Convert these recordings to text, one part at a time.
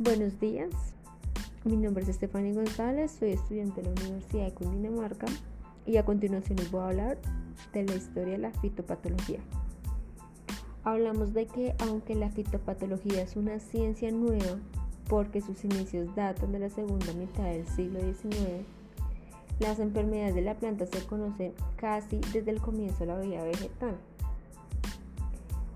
Buenos días, mi nombre es Estefania González, soy estudiante de la Universidad de Cundinamarca y a continuación les voy a hablar de la historia de la fitopatología. Hablamos de que aunque la fitopatología es una ciencia nueva porque sus inicios datan de la segunda mitad del siglo XIX, las enfermedades de la planta se conocen casi desde el comienzo de la vida vegetal.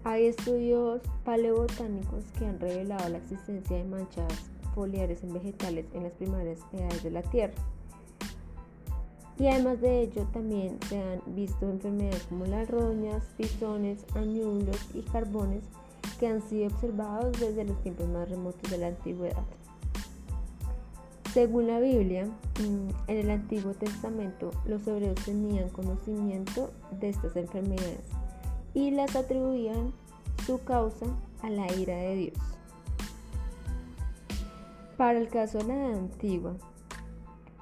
Hay estudios paleobotánicos que han revelado la existencia de manchas foliares en vegetales en las primarias edades de la Tierra. Y además de ello también se han visto enfermedades como las roñas, pisones, añulos y carbones que han sido observados desde los tiempos más remotos de la antigüedad. Según la Biblia, mm, en el Antiguo Testamento los hebreos tenían conocimiento de estas enfermedades y las atribuían su causa a la ira de Dios. Para el caso de la Antigua,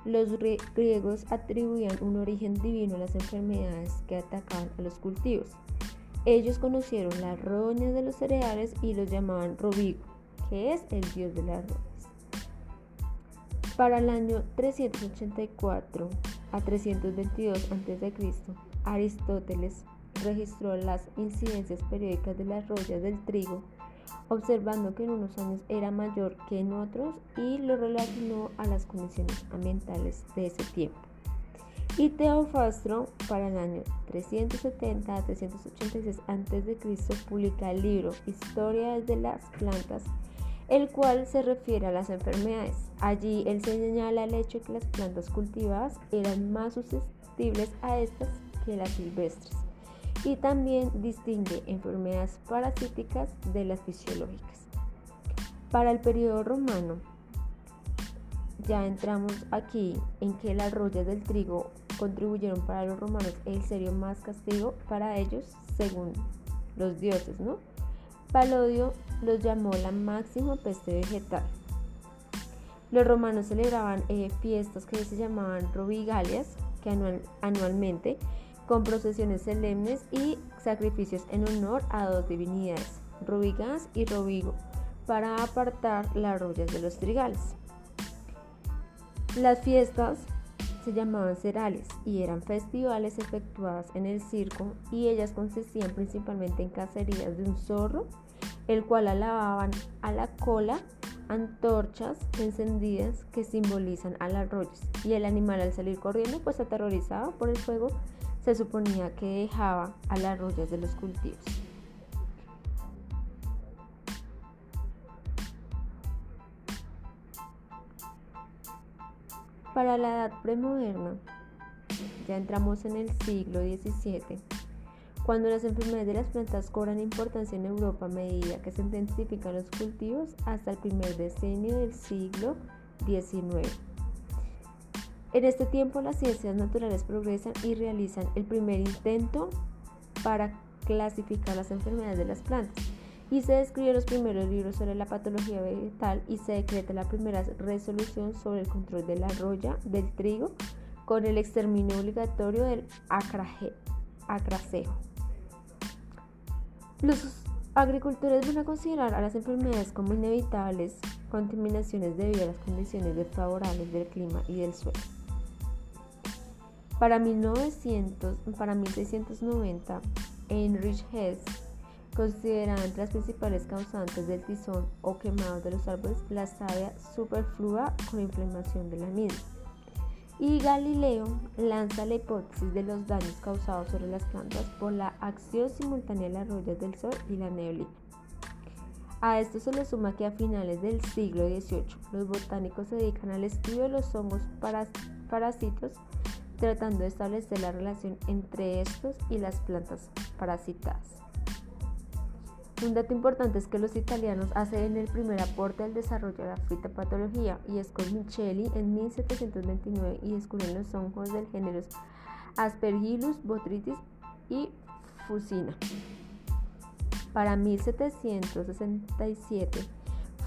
los griegos atribuían un origen divino a las enfermedades que atacaban a los cultivos. Ellos conocieron las roñas de los cereales y los llamaban Robigo, que es el dios de las roñas. Para el año 384 a 322 a.C., Aristóteles registró las incidencias periódicas de las rollas del trigo, observando que en unos años era mayor que en otros y lo relacionó a las condiciones ambientales de ese tiempo. Y Teofastro, para el año 370 a 386 a.C., publica el libro Historia de las plantas, el cual se refiere a las enfermedades. Allí él señala el hecho que las plantas cultivadas eran más susceptibles a estas que las silvestres y también distingue enfermedades parasíticas de las fisiológicas. Para el periodo romano, ya entramos aquí en que las rollas del trigo contribuyeron para los romanos el serio más castigo para ellos según los dioses, ¿no? Palodio los llamó la máxima peste vegetal. Los romanos celebraban eh, fiestas que se llamaban robigalias, que anualmente con procesiones solemnes y sacrificios en honor a dos divinidades, Rubigas y Robigo, para apartar las rollas de los trigales. Las fiestas se llamaban cerales y eran festivales efectuadas en el circo y ellas consistían principalmente en cacerías de un zorro, el cual alababan a la cola antorchas encendidas que simbolizan a las rollas y el animal al salir corriendo pues aterrorizado por el fuego se suponía que dejaba a las rollas de los cultivos. Para la edad premoderna, ya entramos en el siglo XVII, cuando las enfermedades de las plantas cobran importancia en Europa a medida que se intensifican los cultivos hasta el primer decenio del siglo XIX. En este tiempo las ciencias naturales progresan y realizan el primer intento para clasificar las enfermedades de las plantas y se describen los primeros libros sobre la patología vegetal y se decreta la primera resolución sobre el control de la roya del trigo con el exterminio obligatorio del acracejo. Los agricultores van a considerar a las enfermedades como inevitables contaminaciones debido a las condiciones desfavorables del clima y del suelo. Para, 1900, para 1690, Heinrich Hess consideraba entre las principales causantes del tizón o quemado de los árboles la savia superflua con inflamación de la misma. Y Galileo lanza la hipótesis de los daños causados sobre las plantas por la acción simultánea de las rollas del sol y la neblina. A esto se le suma que a finales del siglo XVIII los botánicos se dedican al estudio de los hongos parásitos tratando de establecer la relación entre estos y las plantas parasitadas. Un dato importante es que los italianos hacen el primer aporte al desarrollo de la fitopatología y es con Micheli en 1729 y descubren los hongos del género Aspergillus, Botrytis y Fusina. Para 1767,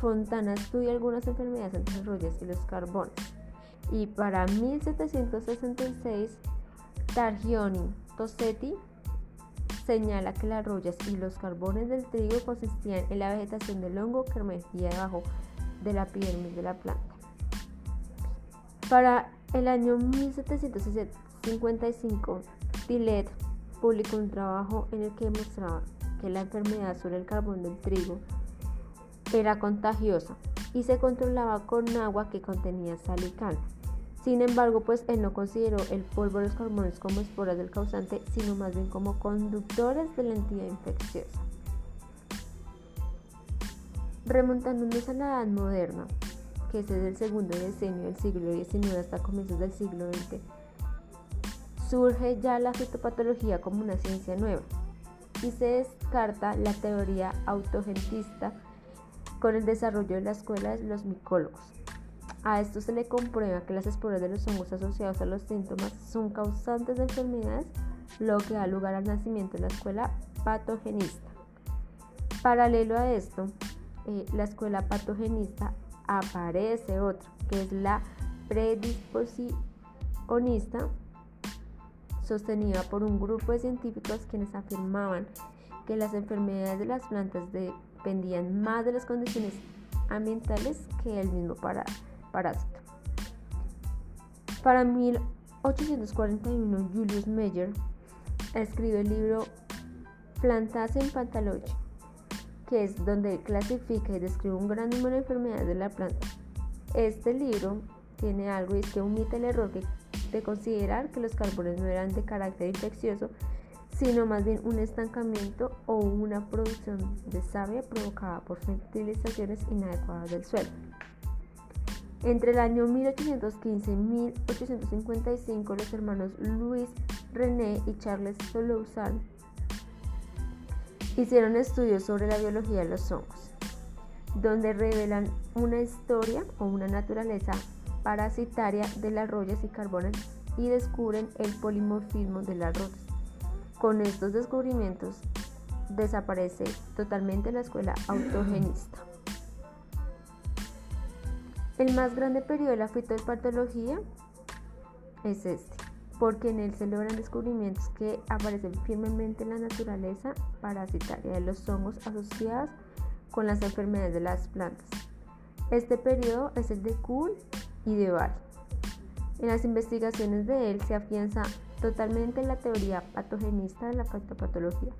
Fontana estudia algunas enfermedades entre rollos y los carbones y para 1766 Targioni Tossetti señala que las rollas y los carbones del trigo consistían en la vegetación del hongo que emergía debajo de la epidermis de la planta. Para el año 1755, Tillet publicó un trabajo en el que demostraba que la enfermedad sobre el carbón del trigo era contagiosa y se controlaba con agua que contenía sal y cal. Sin embargo, pues él no consideró el polvo de los carbones como esporas del causante, sino más bien como conductores de la entidad infecciosa. Remontándonos a la edad moderna, que es desde el segundo decenio del siglo XIX hasta comienzos del siglo XX, surge ya la fitopatología como una ciencia nueva y se descarta la teoría autogentista con el desarrollo de la escuela de los micólogos. A esto se le comprueba que las esporas de los hongos asociados a los síntomas son causantes de enfermedades, lo que da lugar al nacimiento de la escuela patogenista. Paralelo a esto, eh, la escuela patogenista aparece otra, que es la predisposicionista, sostenida por un grupo de científicos quienes afirmaban que las enfermedades de las plantas dependían más de las condiciones ambientales que el mismo parásito. Para 1841, Julius Meyer escribió el libro Plantas en Pathology, que es donde clasifica y describe un gran número de enfermedades de la planta. Este libro tiene algo y es que omite el error de considerar que los carbones no eran de carácter infeccioso, sino más bien un estancamiento o una producción de savia provocada por fertilizaciones inadecuadas del suelo. Entre el año 1815 y 1855, los hermanos Louis René y Charles Solouzan hicieron estudios sobre la biología de los hongos, donde revelan una historia o una naturaleza parasitaria de las rollas y carbones y descubren el polimorfismo de las rotas. Con estos descubrimientos desaparece totalmente la escuela autogenista. El más grande periodo de la fitopatología es este, porque en él se logran descubrimientos que aparecen firmemente en la naturaleza parasitaria de los hongos asociados con las enfermedades de las plantas. Este periodo es el de Kuhn y de Bari. En las investigaciones de él se afianza totalmente la teoría patogenista de la fitopatología,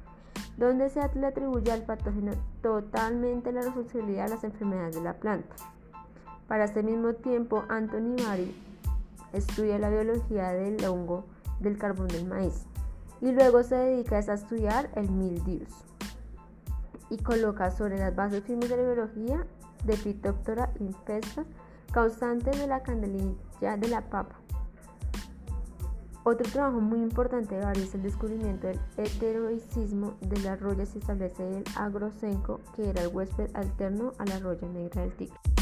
donde se le atribuye al patógeno totalmente la responsabilidad de las enfermedades de la planta. Para este mismo tiempo, Anthony Mari estudia la biología del hongo del carbón del maíz y luego se dedica a estudiar el mildius y coloca sobre las bases firmes de la biología de Phytophthora infestas causantes de la candelilla de la papa. Otro trabajo muy importante de Bari es el descubrimiento del heteroicismo de las rollas y establece el agrosenco, que era el huésped alterno a la roya negra del tigre.